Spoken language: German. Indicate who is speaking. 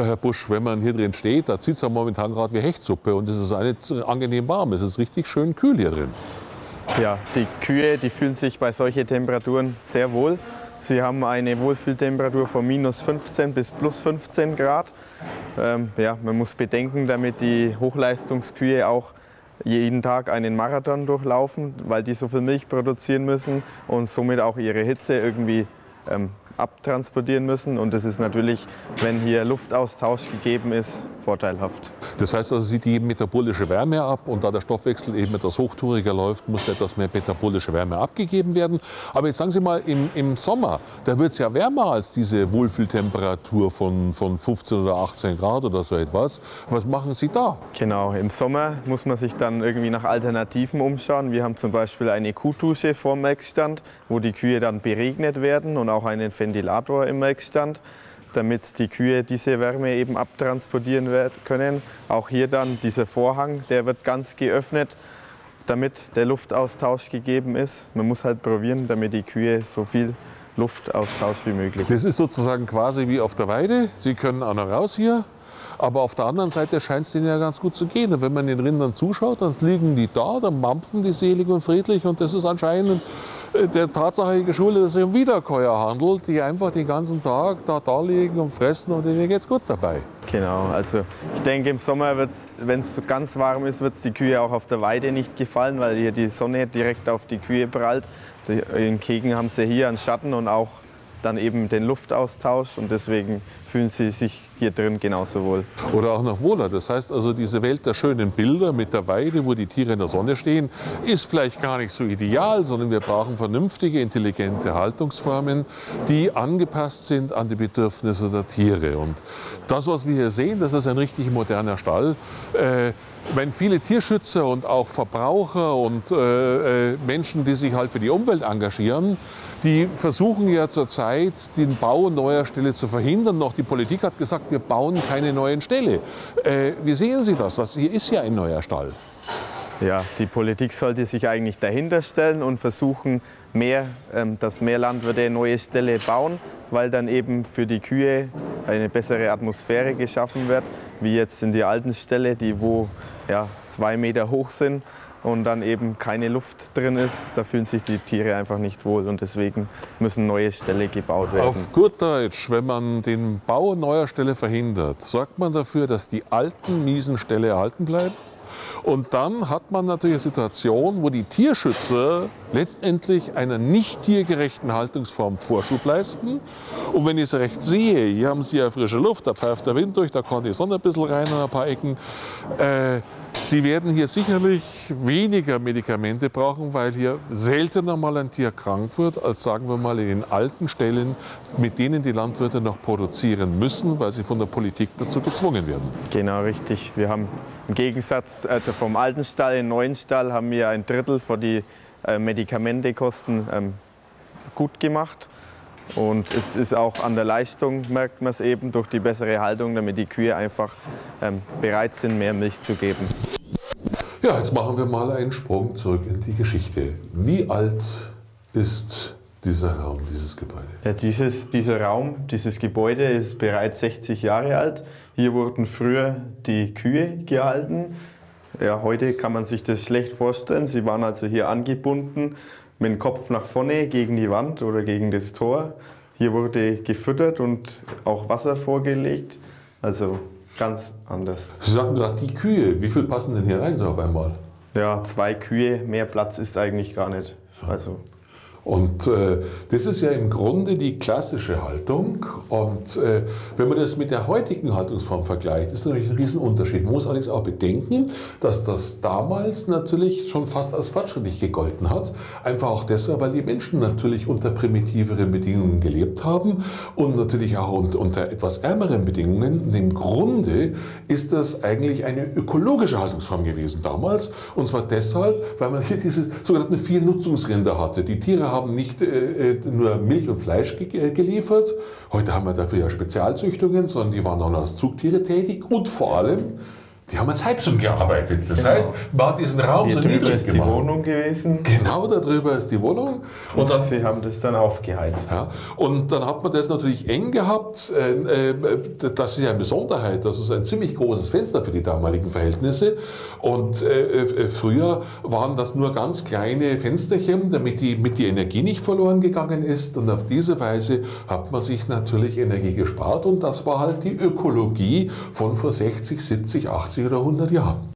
Speaker 1: Ja, Herr Busch, wenn man hier drin steht, da zieht es ja momentan gerade wie Hechtsuppe und es ist nicht angenehm warm. Es ist richtig schön kühl hier drin.
Speaker 2: Ja, die Kühe, die fühlen sich bei solchen Temperaturen sehr wohl. Sie haben eine Wohlfühltemperatur von minus 15 bis plus 15 Grad. Ähm, ja, man muss bedenken, damit die Hochleistungskühe auch jeden Tag einen Marathon durchlaufen, weil die so viel Milch produzieren müssen und somit auch ihre Hitze irgendwie ähm, abtransportieren müssen. Und das ist natürlich, wenn hier Luftaustausch gegeben ist, vorteilhaft.
Speaker 1: Das heißt also, sie die metabolische Wärme ab und da der Stoffwechsel eben etwas hochtouriger läuft, muss etwas mehr metabolische Wärme abgegeben werden. Aber jetzt sagen Sie mal, im, im Sommer, da wird es ja wärmer als diese Wohlfühltemperatur von, von 15 oder 18 Grad oder so etwas. Was machen Sie da?
Speaker 2: Genau, im Sommer muss man sich dann irgendwie nach Alternativen umschauen. Wir haben zum Beispiel eine Kuhdusche vorm Melkstand, wo die Kühe dann beregnet werden und auch einen Ventilator im Melkstand damit die Kühe diese Wärme eben abtransportieren können. Auch hier dann dieser Vorhang, der wird ganz geöffnet, damit der Luftaustausch gegeben ist. Man muss halt probieren, damit die Kühe so viel Luftaustausch wie möglich.
Speaker 1: Das ist sozusagen quasi wie auf der Weide. Sie können auch noch raus hier. Aber auf der anderen Seite scheint es denen ja ganz gut zu gehen. Und wenn man den Rindern zuschaut, dann liegen die da, dann mampfen die selig und friedlich. Und das ist anscheinend der Tatsache geschuldet, dass es um Wiederkäuer handelt, die einfach den ganzen Tag da, da liegen und fressen und denen geht es gut dabei.
Speaker 2: Genau, also ich denke im Sommer, wenn es so ganz warm ist, wird es die Kühe auch auf der Weide nicht gefallen, weil hier die Sonne direkt auf die Kühe prallt. In Kegen haben sie hier einen Schatten und auch dann eben den Luftaustausch und deswegen fühlen sie sich hier drin genauso wohl.
Speaker 1: Oder auch noch wohler. Das heißt also, diese Welt der schönen Bilder mit der Weide, wo die Tiere in der Sonne stehen, ist vielleicht gar nicht so ideal, sondern wir brauchen vernünftige, intelligente Haltungsformen, die angepasst sind an die Bedürfnisse der Tiere. Und das, was wir hier sehen, das ist ein richtig moderner Stall. Äh, wenn viele Tierschützer und auch Verbraucher und äh, äh Menschen, die sich halt für die Umwelt engagieren, die versuchen ja zurzeit, den Bau neuer Ställe zu verhindern. Noch die Politik hat gesagt, wir bauen keine neuen Ställe. Äh, wie sehen Sie das? das? Hier ist ja ein neuer Stall.
Speaker 2: Ja, die Politik sollte sich eigentlich dahinter stellen und versuchen, mehr, ähm, dass mehr Landwirte neue Ställe bauen, weil dann eben für die Kühe eine bessere Atmosphäre geschaffen wird, wie jetzt in die alten Ställe, die wo ja, zwei Meter hoch sind und dann eben keine Luft drin ist, da fühlen sich die Tiere einfach nicht wohl und deswegen müssen neue Ställe gebaut werden.
Speaker 1: Auf gut Deutsch, wenn man den Bau neuer Ställe verhindert, sorgt man dafür, dass die alten miesen Ställe erhalten bleiben? Und dann hat man natürlich eine Situation, wo die Tierschützer letztendlich einer nicht tiergerechten Haltungsform Vorschub leisten. Und wenn ich es recht sehe, hier haben Sie ja frische Luft, da pfeift der Wind durch, da kommt die Sonne ein bisschen rein an ein paar Ecken. Äh, Sie werden hier sicherlich weniger Medikamente brauchen, weil hier seltener mal ein Tier krank wird, als sagen wir mal in den alten Stellen, mit denen die Landwirte noch produzieren müssen, weil sie von der Politik dazu gezwungen werden.
Speaker 2: Genau, richtig. Wir haben im Gegensatz, also vom alten Stall in den neuen Stall, haben wir ein Drittel für die äh, Medikamentekosten ähm, gut gemacht. Und es ist auch an der Leistung, merkt man es eben, durch die bessere Haltung, damit die Kühe einfach ähm, bereit sind, mehr Milch zu geben.
Speaker 1: Ja, jetzt machen wir mal einen Sprung zurück in die Geschichte. Wie alt ist dieser Raum, dieses Gebäude?
Speaker 2: Ja, dieses, dieser Raum, dieses Gebäude ist bereits 60 Jahre alt. Hier wurden früher die Kühe gehalten. Ja, heute kann man sich das schlecht vorstellen. Sie waren also hier angebunden mit dem Kopf nach vorne gegen die Wand oder gegen das Tor. Hier wurde gefüttert und auch Wasser vorgelegt. Also ganz anders.
Speaker 1: Sie sagten gerade die Kühe. Wie viel passen denn hier rein so auf einmal?
Speaker 2: Ja, zwei Kühe. Mehr Platz ist eigentlich gar nicht.
Speaker 1: Also und äh, das ist ja im Grunde die klassische Haltung. Und äh, wenn man das mit der heutigen Haltungsform vergleicht, ist natürlich ein Riesenunterschied. Man muss allerdings auch bedenken, dass das damals natürlich schon fast als fortschrittlich gegolten hat. Einfach auch deshalb, weil die Menschen natürlich unter primitiveren Bedingungen gelebt haben und natürlich auch unter etwas ärmeren Bedingungen. Und im Grunde ist das eigentlich eine ökologische Haltungsform gewesen damals. Und zwar deshalb, weil man hier diese sogenannten vier Nutzungsrinder hatte. Die Tiere haben nicht äh, äh, nur Milch und Fleisch ge äh, geliefert. Heute haben wir dafür ja Spezialzüchtungen, sondern die waren auch als Zugtiere tätig. Und vor allem, die haben als Heizung gearbeitet. Das genau. heißt, man hat diesen Raum Hier so niedrig
Speaker 2: ist gemacht. die Wohnung gewesen.
Speaker 1: Genau darüber ist die Wohnung.
Speaker 2: Und, und dann, sie haben das dann aufgeheizt.
Speaker 1: Ja, und dann hat man das natürlich eng gehabt. Äh, äh, das ist ja eine Besonderheit. Das ist ein ziemlich großes Fenster für die damaligen Verhältnisse. Und äh, früher waren das nur ganz kleine Fensterchen, damit die, mit die Energie nicht verloren gegangen ist. Und auf diese Weise hat man sich natürlich Energie gespart. Und das war halt die Ökologie von vor 60, 70, 80 oder 100 Jahren.